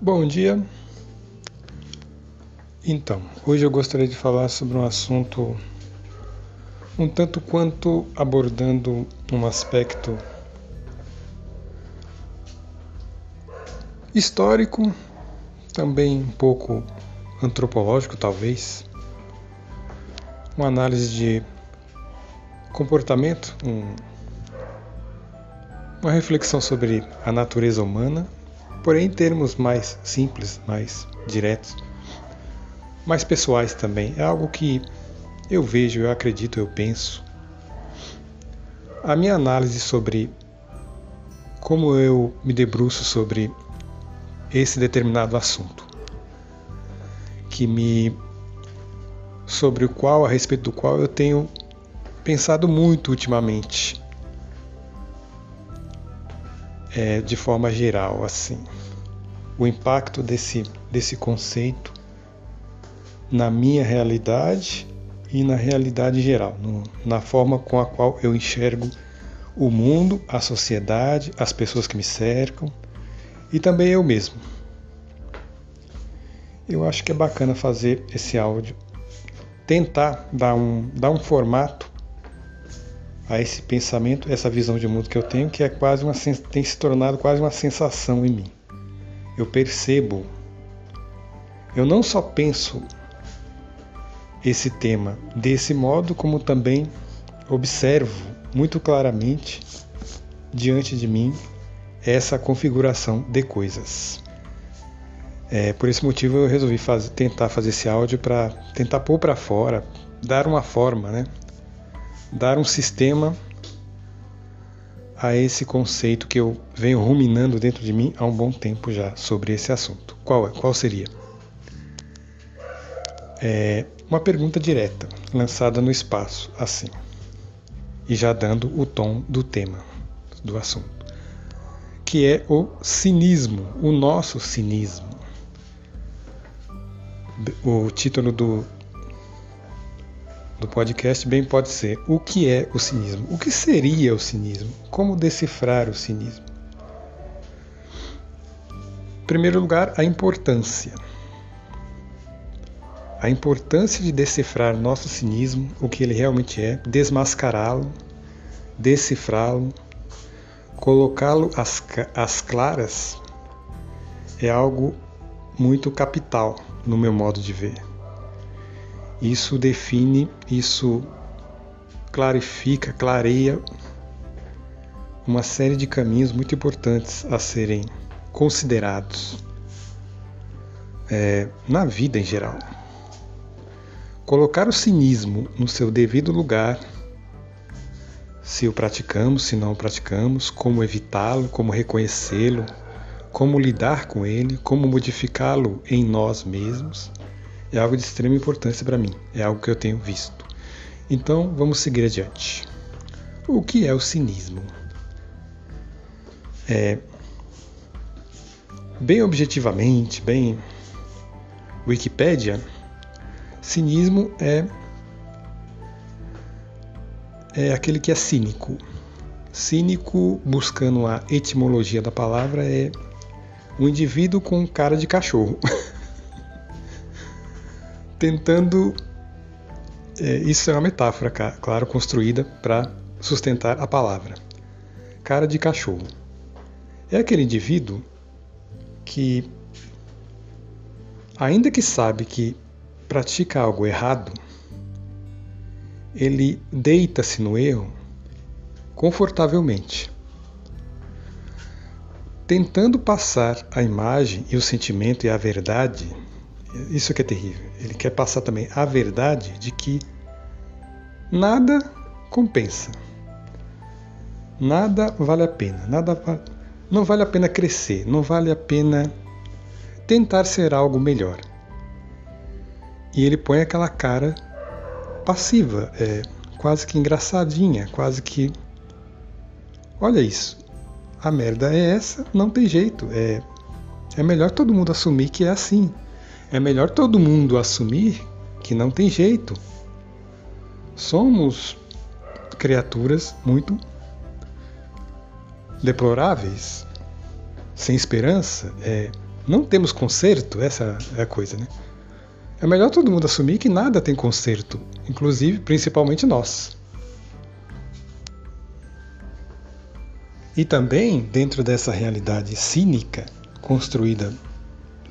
Bom dia. Então, hoje eu gostaria de falar sobre um assunto um tanto quanto abordando um aspecto histórico, também um pouco antropológico, talvez, uma análise de comportamento, um, uma reflexão sobre a natureza humana, porém em termos mais simples, mais diretos, mais pessoais também. É algo que eu vejo, eu acredito, eu penso. A minha análise sobre como eu me debruço sobre esse determinado assunto, que me sobre o qual a respeito do qual eu tenho pensado muito ultimamente, é, de forma geral, assim, o impacto desse desse conceito na minha realidade e na realidade geral, no, na forma com a qual eu enxergo o mundo, a sociedade, as pessoas que me cercam e também eu mesmo. Eu acho que é bacana fazer esse áudio, tentar dar um, dar um formato a esse pensamento, essa visão de mundo que eu tenho, que é quase uma tem se tornado quase uma sensação em mim. Eu percebo, eu não só penso esse tema desse modo, como também observo muito claramente diante de mim essa configuração de coisas. É, por esse motivo eu resolvi fazer, tentar fazer esse áudio para tentar pôr para fora, dar uma forma, né? Dar um sistema a esse conceito que eu venho ruminando dentro de mim há um bom tempo já sobre esse assunto. Qual é? Qual seria? É uma pergunta direta, lançada no espaço, assim, e já dando o tom do tema do assunto que é o cinismo, o nosso cinismo. O título do, do podcast bem pode ser O que é o cinismo? O que seria o cinismo? Como decifrar o cinismo? Em primeiro lugar, a importância. A importância de decifrar nosso cinismo, o que ele realmente é, desmascará-lo, decifrá-lo colocá-lo às, às claras é algo muito capital no meu modo de ver. Isso define, isso clarifica, clareia uma série de caminhos muito importantes a serem considerados é, na vida em geral. Colocar o cinismo no seu devido lugar se o praticamos, se não o praticamos, como evitá-lo, como reconhecê-lo, como lidar com ele, como modificá-lo em nós mesmos, é algo de extrema importância para mim, é algo que eu tenho visto. Então, vamos seguir adiante. O que é o cinismo? É, bem objetivamente, bem Wikipédia, cinismo é é aquele que é cínico. Cínico, buscando a etimologia da palavra, é um indivíduo com cara de cachorro. Tentando. É, isso é uma metáfora, claro, construída para sustentar a palavra. Cara de cachorro. É aquele indivíduo que, ainda que sabe que pratica algo errado, ele deita-se no erro confortavelmente, tentando passar a imagem e o sentimento e a verdade. Isso que é terrível. Ele quer passar também a verdade de que nada compensa. Nada vale a pena, nada não vale a pena crescer, não vale a pena tentar ser algo melhor. E ele põe aquela cara passiva, é quase que engraçadinha, quase que. Olha isso, a merda é essa, não tem jeito. É, é melhor todo mundo assumir que é assim. É melhor todo mundo assumir que não tem jeito. Somos criaturas muito deploráveis, sem esperança, é, não temos conserto, essa é a coisa, né? É melhor todo mundo assumir que nada tem conserto, inclusive, principalmente nós. E também, dentro dessa realidade cínica construída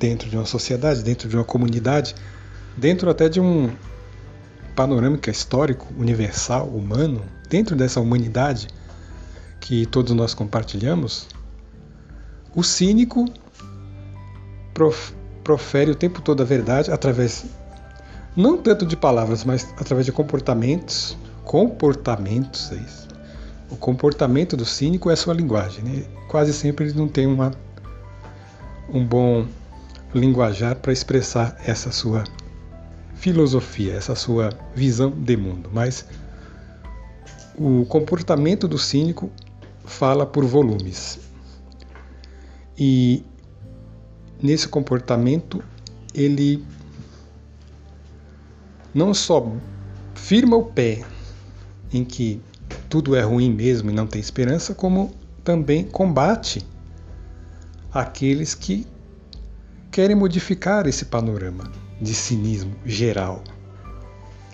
dentro de uma sociedade, dentro de uma comunidade, dentro até de um panorâmica histórico, universal, humano, dentro dessa humanidade que todos nós compartilhamos, o cínico profere o tempo todo a verdade através não tanto de palavras, mas através de comportamentos, comportamentos, é isso. O comportamento do cínico é sua linguagem, né? Quase sempre ele não tem uma um bom linguajar para expressar essa sua filosofia, essa sua visão de mundo, mas o comportamento do cínico fala por volumes. E nesse comportamento ele não só firma o pé em que tudo é ruim mesmo e não tem esperança, como também combate aqueles que querem modificar esse panorama de cinismo geral.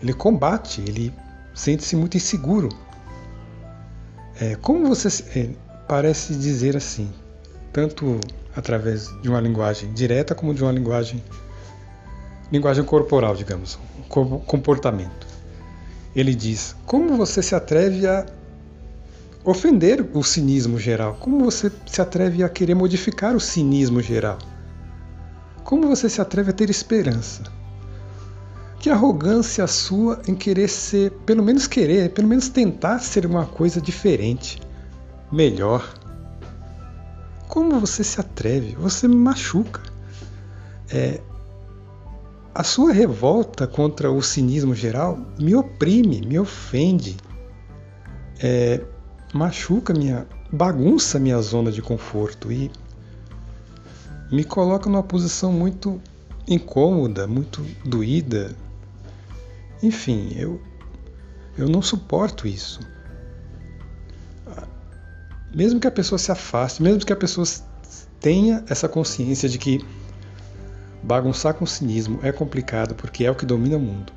Ele combate, ele sente-se muito inseguro. É, como você é, parece dizer assim, tanto através de uma linguagem direta como de uma linguagem linguagem corporal, digamos, comportamento. Ele diz: "Como você se atreve a ofender o cinismo geral? Como você se atreve a querer modificar o cinismo geral? Como você se atreve a ter esperança? Que arrogância sua em querer ser, pelo menos querer, pelo menos tentar ser uma coisa diferente, melhor." Como você se atreve? Você me machuca. É, a sua revolta contra o cinismo geral me oprime, me ofende, é, machuca minha, bagunça minha zona de conforto e me coloca numa posição muito incômoda, muito doída. Enfim, eu, eu não suporto isso mesmo que a pessoa se afaste, mesmo que a pessoa tenha essa consciência de que bagunçar com cinismo é complicado porque é o que domina o mundo,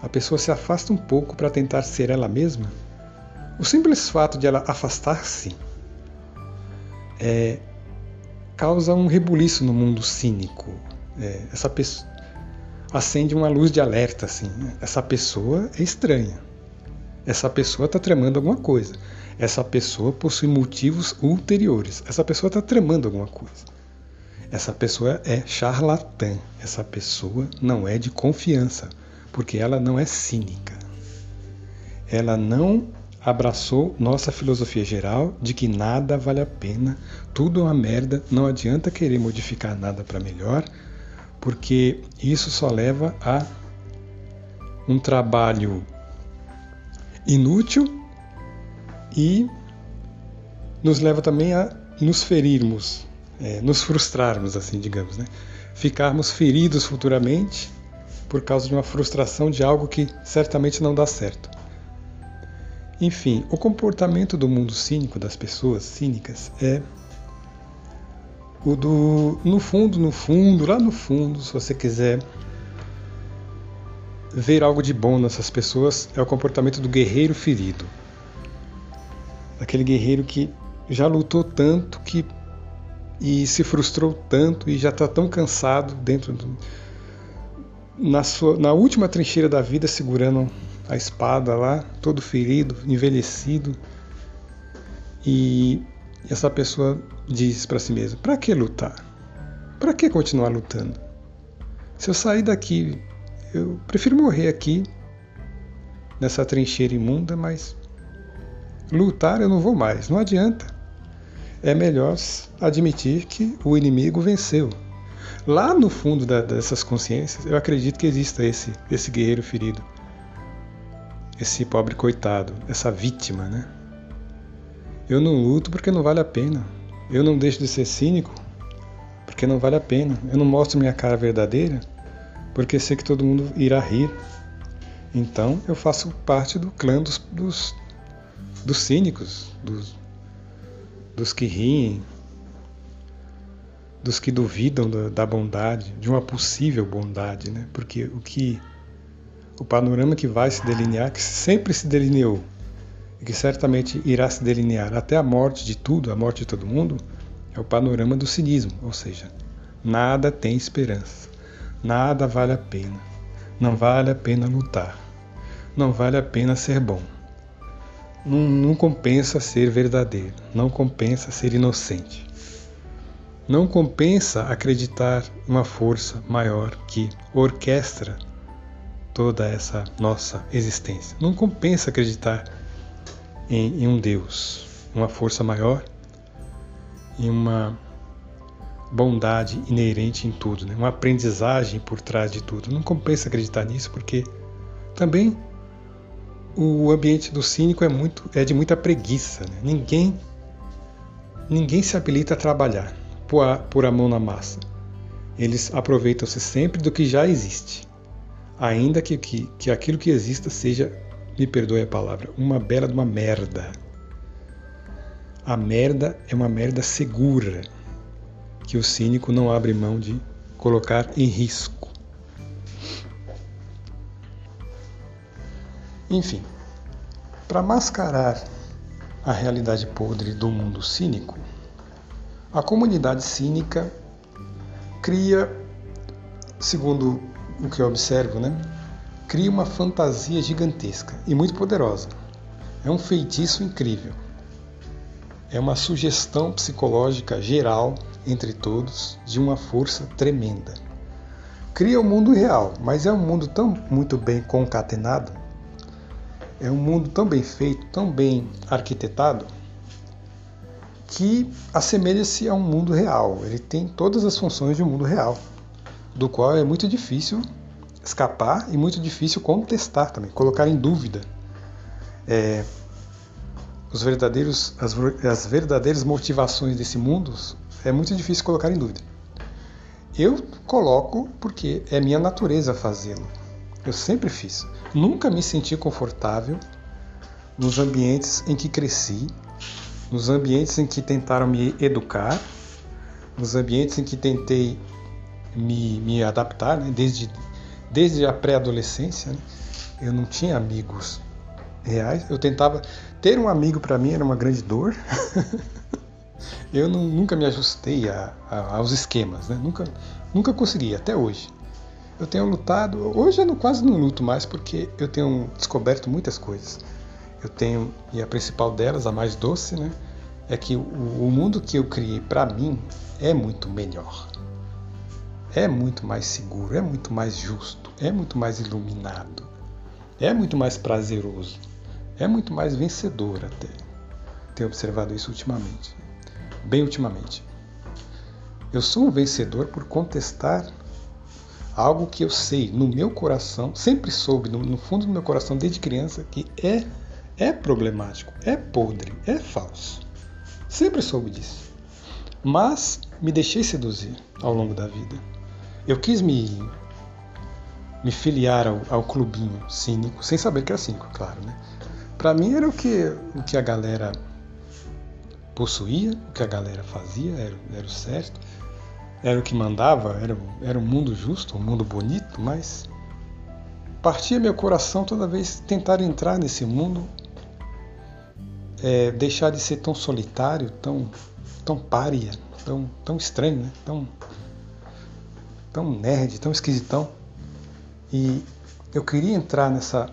a pessoa se afasta um pouco para tentar ser ela mesma, o simples fato de ela afastar-se é, causa um rebuliço no mundo cínico. É, essa pessoa acende uma luz de alerta assim. Né? Essa pessoa é estranha. Essa pessoa está tramando alguma coisa essa pessoa possui motivos ulteriores. Essa pessoa está tramando alguma coisa. Essa pessoa é charlatã. Essa pessoa não é de confiança, porque ela não é cínica. Ela não abraçou nossa filosofia geral de que nada vale a pena, tudo é uma merda, não adianta querer modificar nada para melhor, porque isso só leva a um trabalho inútil e nos leva também a nos ferirmos, é, nos frustrarmos, assim, digamos, né? Ficarmos feridos futuramente por causa de uma frustração de algo que certamente não dá certo. Enfim, o comportamento do mundo cínico das pessoas cínicas é o do no fundo, no fundo, lá no fundo, se você quiser ver algo de bom nessas pessoas, é o comportamento do guerreiro ferido. Aquele guerreiro que já lutou tanto que e se frustrou tanto e já está tão cansado dentro do, na, sua, na última trincheira da vida segurando a espada lá, todo ferido, envelhecido. E essa pessoa diz para si mesma: para que lutar? Para que continuar lutando? Se eu sair daqui, eu prefiro morrer aqui nessa trincheira imunda, mas Lutar eu não vou mais, não adianta. É melhor admitir que o inimigo venceu. Lá no fundo da, dessas consciências, eu acredito que exista esse, esse guerreiro ferido, esse pobre coitado, essa vítima, né? Eu não luto porque não vale a pena. Eu não deixo de ser cínico porque não vale a pena. Eu não mostro minha cara verdadeira porque sei que todo mundo irá rir. Então eu faço parte do clã dos, dos dos cínicos, dos, dos que riem, dos que duvidam da, da bondade, de uma possível bondade, né? Porque o que o panorama que vai se delinear, que sempre se delineou e que certamente irá se delinear até a morte de tudo, a morte de todo mundo, é o panorama do cinismo, ou seja, nada tem esperança, nada vale a pena, não vale a pena lutar, não vale a pena ser bom. Não, não compensa ser verdadeiro, não compensa ser inocente. Não compensa acreditar uma força maior que orquestra toda essa nossa existência. Não compensa acreditar em, em um Deus, uma força maior e uma bondade inerente em tudo, né? uma aprendizagem por trás de tudo. Não compensa acreditar nisso porque também o ambiente do cínico é muito é de muita preguiça. Né? Ninguém ninguém se habilita a trabalhar por a, por a mão na massa. Eles aproveitam-se sempre do que já existe ainda que, que, que aquilo que exista seja, me perdoe a palavra, uma bela de uma merda. A merda é uma merda segura, que o cínico não abre mão de colocar em risco. Enfim, para mascarar a realidade podre do mundo cínico, a comunidade cínica cria, segundo o que eu observo, né? Cria uma fantasia gigantesca e muito poderosa. É um feitiço incrível. É uma sugestão psicológica geral entre todos de uma força tremenda. Cria o um mundo real, mas é um mundo tão muito bem concatenado, é um mundo tão bem feito, tão bem arquitetado, que assemelha-se a um mundo real. Ele tem todas as funções de um mundo real do qual é muito difícil escapar e muito difícil contestar também, colocar em dúvida é, os verdadeiros, as, as verdadeiras motivações desse mundo é muito difícil colocar em dúvida. Eu coloco porque é minha natureza fazê-lo. Eu sempre fiz. Nunca me senti confortável nos ambientes em que cresci, nos ambientes em que tentaram me educar, nos ambientes em que tentei me, me adaptar, né? desde, desde a pré-adolescência. Né? Eu não tinha amigos reais. Eu tentava ter um amigo para mim era uma grande dor. eu não, nunca me ajustei a, a, aos esquemas, né? nunca, nunca consegui até hoje. Eu tenho lutado, hoje eu não, quase não luto mais porque eu tenho descoberto muitas coisas. Eu tenho, e a principal delas, a mais doce, né, é que o, o mundo que eu criei para mim é muito melhor é muito mais seguro, é muito mais justo, é muito mais iluminado, é muito mais prazeroso, é muito mais vencedor até. Tenho observado isso ultimamente, bem ultimamente. Eu sou um vencedor por contestar algo que eu sei no meu coração, sempre soube no, no fundo do meu coração desde criança que é é problemático, é podre, é falso. Sempre soube disso. Mas me deixei seduzir ao longo da vida. Eu quis me, me filiar ao, ao clubinho cínico, sem saber que era cínico, claro, né? Para mim era o que, o que a galera possuía, o que a galera fazia, era, era o certo, era o que mandava, era, era um mundo justo, um mundo bonito, mas partia meu coração toda vez tentar entrar nesse mundo, é, deixar de ser tão solitário, tão, tão pária, tão, tão estranho, né? tão, tão nerd, tão esquisitão. E eu queria entrar nessa,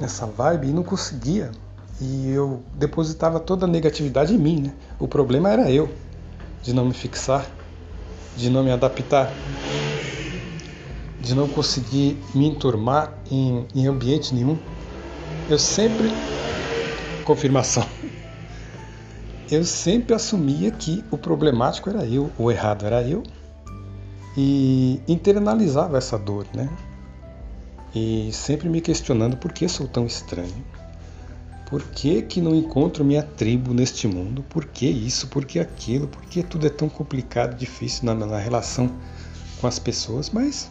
nessa vibe e não conseguia. E eu depositava toda a negatividade em mim. Né? O problema era eu, de não me fixar, de não me adaptar, de não conseguir me enturmar em, em ambiente nenhum. Eu sempre. Confirmação. Eu sempre assumia que o problemático era eu, o errado era eu, e internalizava essa dor, né? E sempre me questionando por que sou tão estranho. Por que, que não encontro minha tribo neste mundo? Por que isso? Por que aquilo? Por que tudo é tão complicado, difícil na, na relação com as pessoas? Mas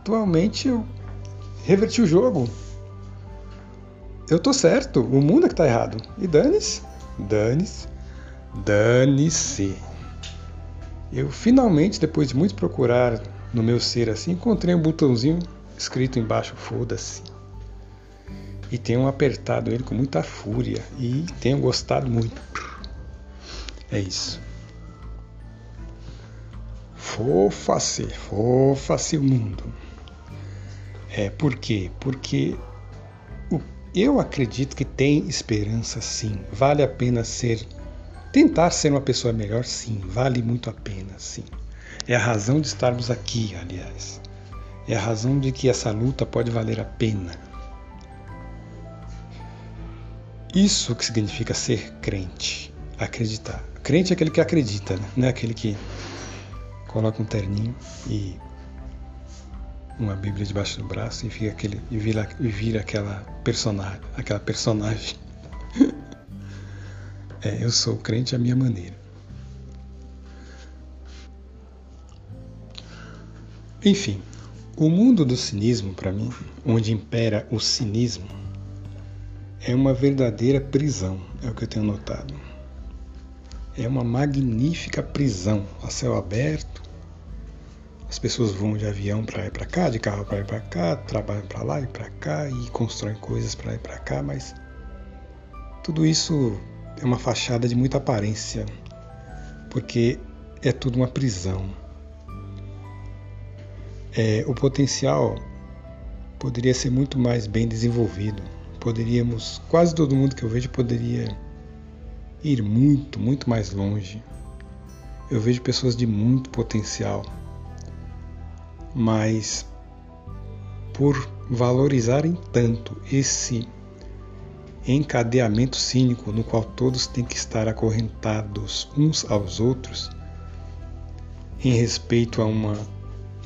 atualmente eu reverti o jogo. Eu tô certo, o mundo é que tá errado. E dane-se, dane-se. Dane-se. Eu finalmente, depois de muito procurar no meu ser assim, encontrei um botãozinho escrito embaixo, foda-se. E tenho apertado ele com muita fúria e tenho gostado muito. É isso. Fofa-se, fofa-se o mundo. É, por quê? Porque eu acredito que tem esperança sim. Vale a pena ser. Tentar ser uma pessoa melhor, sim. Vale muito a pena, sim. É a razão de estarmos aqui, aliás. É a razão de que essa luta pode valer a pena. Isso que significa ser crente, acreditar. Crente é aquele que acredita, né? não é aquele que coloca um terninho e uma Bíblia debaixo do braço e fica aquele e vira, e vira aquela personagem, aquela personagem. É, eu sou crente à minha maneira. Enfim, o mundo do cinismo, para mim, onde impera o cinismo, é uma verdadeira prisão, é o que eu tenho notado. É uma magnífica prisão a céu aberto. As pessoas vão de avião para ir para cá, de carro para ir para cá, trabalham para lá e para cá e constroem coisas para ir para cá, mas tudo isso é uma fachada de muita aparência, porque é tudo uma prisão é, o potencial poderia ser muito mais bem desenvolvido. Poderíamos, quase todo mundo que eu vejo poderia ir muito, muito mais longe. Eu vejo pessoas de muito potencial, mas por valorizarem tanto esse encadeamento cínico no qual todos têm que estar acorrentados uns aos outros, em respeito a uma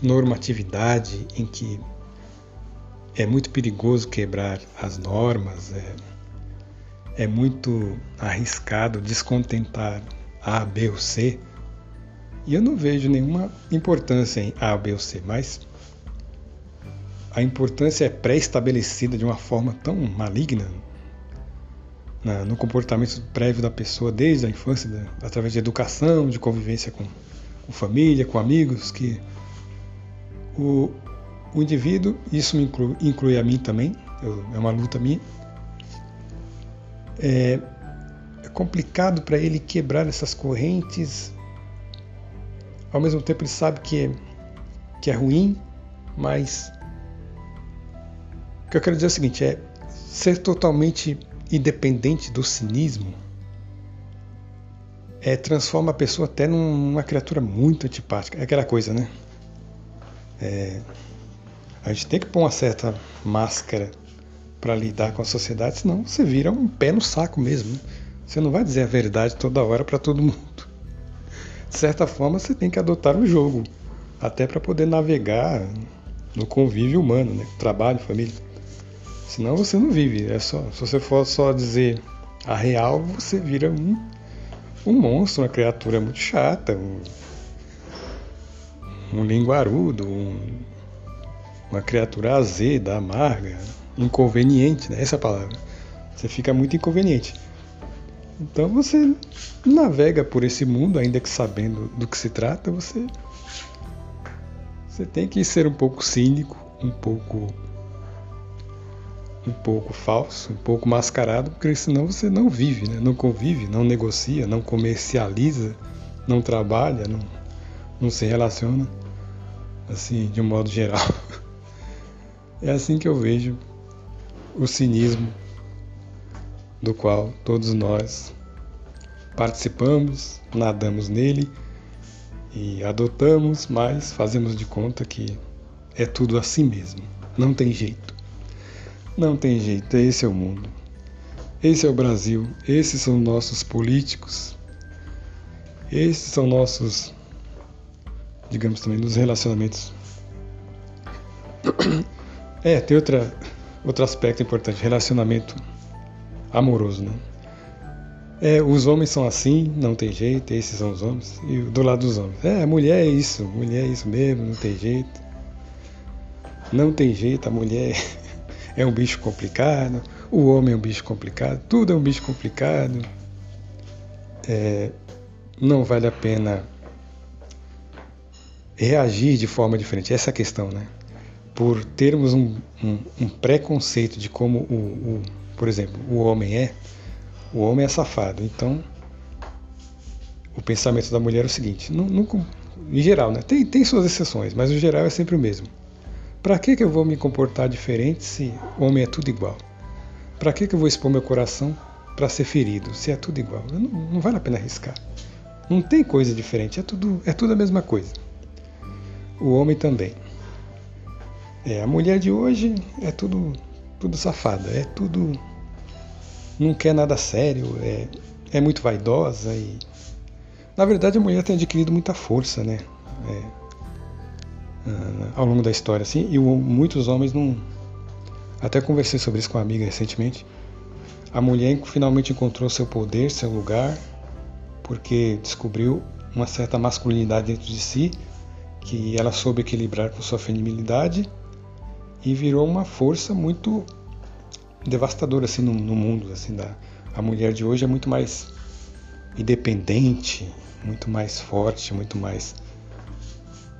normatividade em que é muito perigoso quebrar as normas, é, é muito arriscado descontentar A, B ou C. E eu não vejo nenhuma importância em A, B ou C, mas a importância é pré-estabelecida de uma forma tão maligna na, no comportamento prévio da pessoa desde a infância, né, através de educação, de convivência com, com família, com amigos, que o, o indivíduo, isso inclui, inclui a mim também, eu, é uma luta minha, é, é complicado para ele quebrar essas correntes. Ao mesmo tempo ele sabe que é, que é ruim, mas o que eu quero dizer é o seguinte, é ser totalmente independente do cinismo é, transforma a pessoa até numa criatura muito antipática. É aquela coisa, né? É, a gente tem que pôr uma certa máscara para lidar com a sociedade, senão você vira um pé no saco mesmo. Né? Você não vai dizer a verdade toda hora para todo mundo. De certa forma, você tem que adotar o jogo, até para poder navegar no convívio humano, né? trabalho, família. Senão você não vive. É só, se você for só dizer a real, você vira um, um monstro, uma criatura muito chata, um, um linguarudo, um, uma criatura azeda, amarga, inconveniente, né? essa é a palavra. Você fica muito inconveniente. Então você navega por esse mundo, ainda que sabendo do que se trata, você você tem que ser um pouco cínico, um pouco um pouco falso, um pouco mascarado, porque senão você não vive, né? não convive, não negocia, não comercializa, não trabalha, não, não se relaciona assim, de um modo geral. É assim que eu vejo o cinismo do qual todos nós participamos, nadamos nele e adotamos, mas fazemos de conta que é tudo assim mesmo. Não tem jeito. Não tem jeito, esse é o mundo. Esse é o Brasil, esses são nossos políticos, esses são nossos digamos também, nos relacionamentos. É, tem outra, outro aspecto importante, relacionamento amoroso, né? É, os homens são assim, não tem jeito, esses são os homens. E do lado dos homens, é, a mulher é isso, mulher é isso mesmo, não tem jeito. Não tem jeito, a mulher é um bicho complicado, o homem é um bicho complicado, tudo é um bicho complicado. é, não vale a pena reagir de forma diferente. Essa é a questão, né? Por termos um, um, um preconceito de como o, o, por exemplo, o homem é, o homem é safado. Então, o pensamento da mulher é o seguinte: não, em geral, né? Tem, tem suas exceções, mas o geral é sempre o mesmo. Para que, que eu vou me comportar diferente se homem é tudo igual? Para que, que eu vou expor meu coração para ser ferido se é tudo igual? Não, não vale a pena arriscar. Não tem coisa diferente, é tudo, é tudo a mesma coisa. O homem também. É, a mulher de hoje é tudo, tudo safada, é tudo. não quer nada sério, é, é muito vaidosa e. Na verdade, a mulher tem adquirido muita força, né? É, ao longo da história, assim, e muitos homens não. Até conversei sobre isso com uma amiga recentemente. A mulher finalmente encontrou seu poder, seu lugar, porque descobriu uma certa masculinidade dentro de si, que ela soube equilibrar com sua feminilidade e virou uma força muito devastadora assim no, no mundo, assim da a mulher de hoje é muito mais independente, muito mais forte, muito mais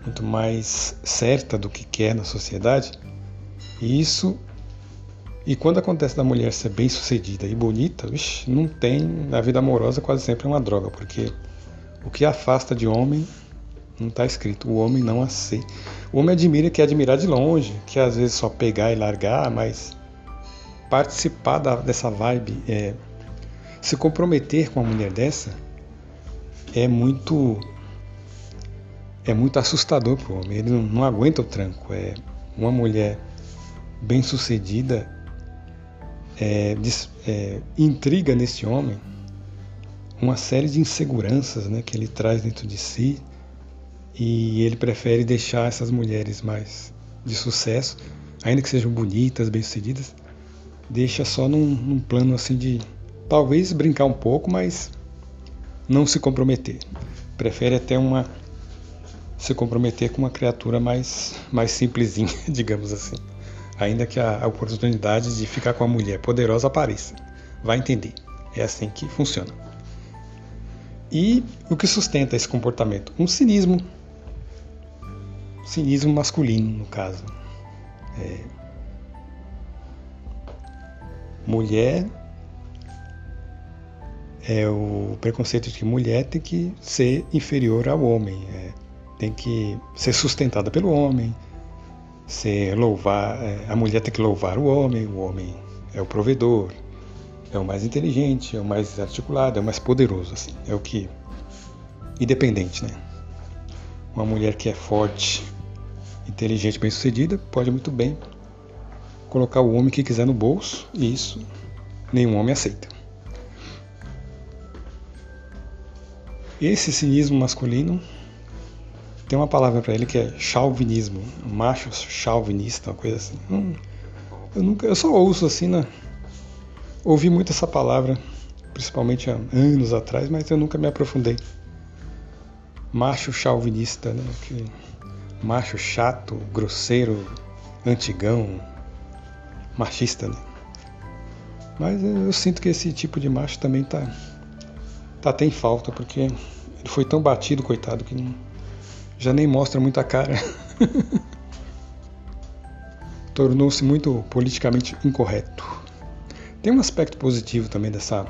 muito mais certa do que quer na sociedade. E isso e quando acontece da mulher ser bem sucedida e bonita, vixi, não tem. Na vida amorosa quase sempre é uma droga, porque o que afasta de homem não está escrito. O homem não aceita. O homem admira que admirar de longe, que às vezes só pegar e largar, mas participar da, dessa vibe, é, se comprometer com uma mulher dessa, é muito é muito assustador para o homem. Ele não, não, aguenta o tranco. É uma mulher bem sucedida é, é, intriga nesse homem uma série de inseguranças né, que ele traz dentro de si e ele prefere deixar essas mulheres mais de sucesso, ainda que sejam bonitas, bem-sucedidas, deixa só num, num plano assim de talvez brincar um pouco, mas não se comprometer. Prefere até uma se comprometer com uma criatura mais mais simplesinha, digamos assim ainda que a, oportunidade de ficar com a mulher poderosa apareça. Vai entender. É assim que funciona. E o que sustenta esse comportamento? Um cinismo. Cinismo masculino, no caso. É... Mulher é o preconceito de que mulher tem que ser inferior ao homem, é, tem que ser sustentada pelo homem, ser louvar, é, a mulher tem que louvar o homem, o homem é o provedor, é o mais inteligente, é o mais articulado, é o mais poderoso, assim, é o que independente, né? Uma mulher que é forte, inteligente, bem-sucedida, pode muito bem colocar o homem que quiser no bolso, e isso nenhum homem aceita. Esse cinismo masculino tem uma palavra para ele que é chauvinismo, macho chauvinista, uma coisa assim. Hum, eu nunca, eu só ouço assim, né? Ouvi muito essa palavra, principalmente há anos atrás, mas eu nunca me aprofundei. Macho chauvinista, né? Que, macho chato, grosseiro, antigão, machista, né? Mas eu, sinto que esse tipo de macho também tá, tá em falta, porque ele foi tão batido, coitado, que não já nem mostra muita cara. Tornou-se muito politicamente incorreto. Tem um aspecto positivo também dessa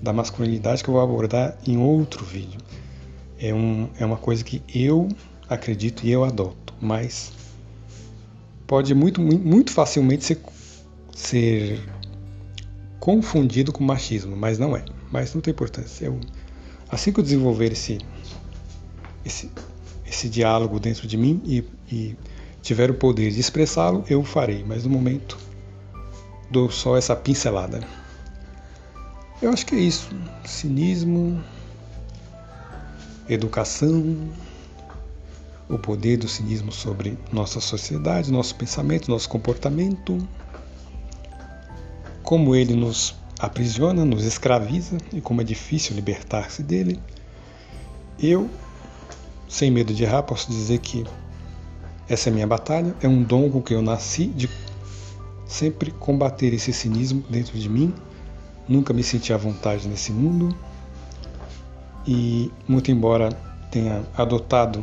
da masculinidade que eu vou abordar em outro vídeo. É, um, é uma coisa que eu acredito e eu adoto, mas pode muito, muito facilmente ser, ser confundido com machismo, mas não é. Mas não tem importância. Eu, assim que eu desenvolver esse, esse, esse diálogo dentro de mim e, e tiver o poder de expressá-lo, eu o farei, mas no momento dou só essa pincelada. Eu acho que é isso. Cinismo, educação, o poder do cinismo sobre nossa sociedade, nosso pensamento, nosso comportamento, como ele nos aprisiona, nos escraviza e como é difícil libertar-se dele. Eu sem medo de errar, posso dizer que essa é minha batalha, é um dom com que eu nasci de sempre combater esse cinismo dentro de mim. Nunca me senti à vontade nesse mundo. E muito embora tenha adotado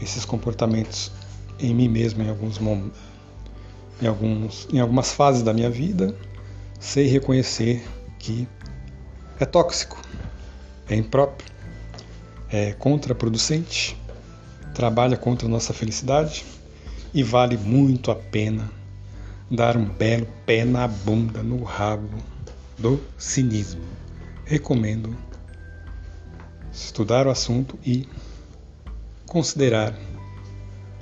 esses comportamentos em mim mesmo em alguns momentos, em, alguns, em algumas fases da minha vida, sei reconhecer que é tóxico, é impróprio, é contraproducente, trabalha contra a nossa felicidade e vale muito a pena dar um belo pé na bunda, no rabo do cinismo. Recomendo estudar o assunto e considerar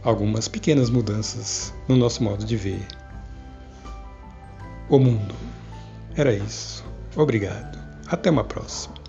algumas pequenas mudanças no nosso modo de ver o mundo. Era isso. Obrigado. Até uma próxima.